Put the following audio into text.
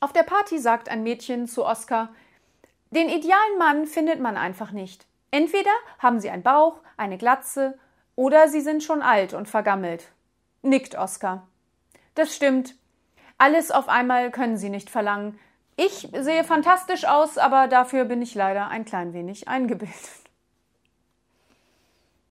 Auf der Party sagt ein Mädchen zu Oskar, den idealen Mann findet man einfach nicht. Entweder haben sie einen Bauch, eine Glatze oder sie sind schon alt und vergammelt. Nickt Oskar. Das stimmt. Alles auf einmal können sie nicht verlangen. Ich sehe fantastisch aus, aber dafür bin ich leider ein klein wenig eingebildet.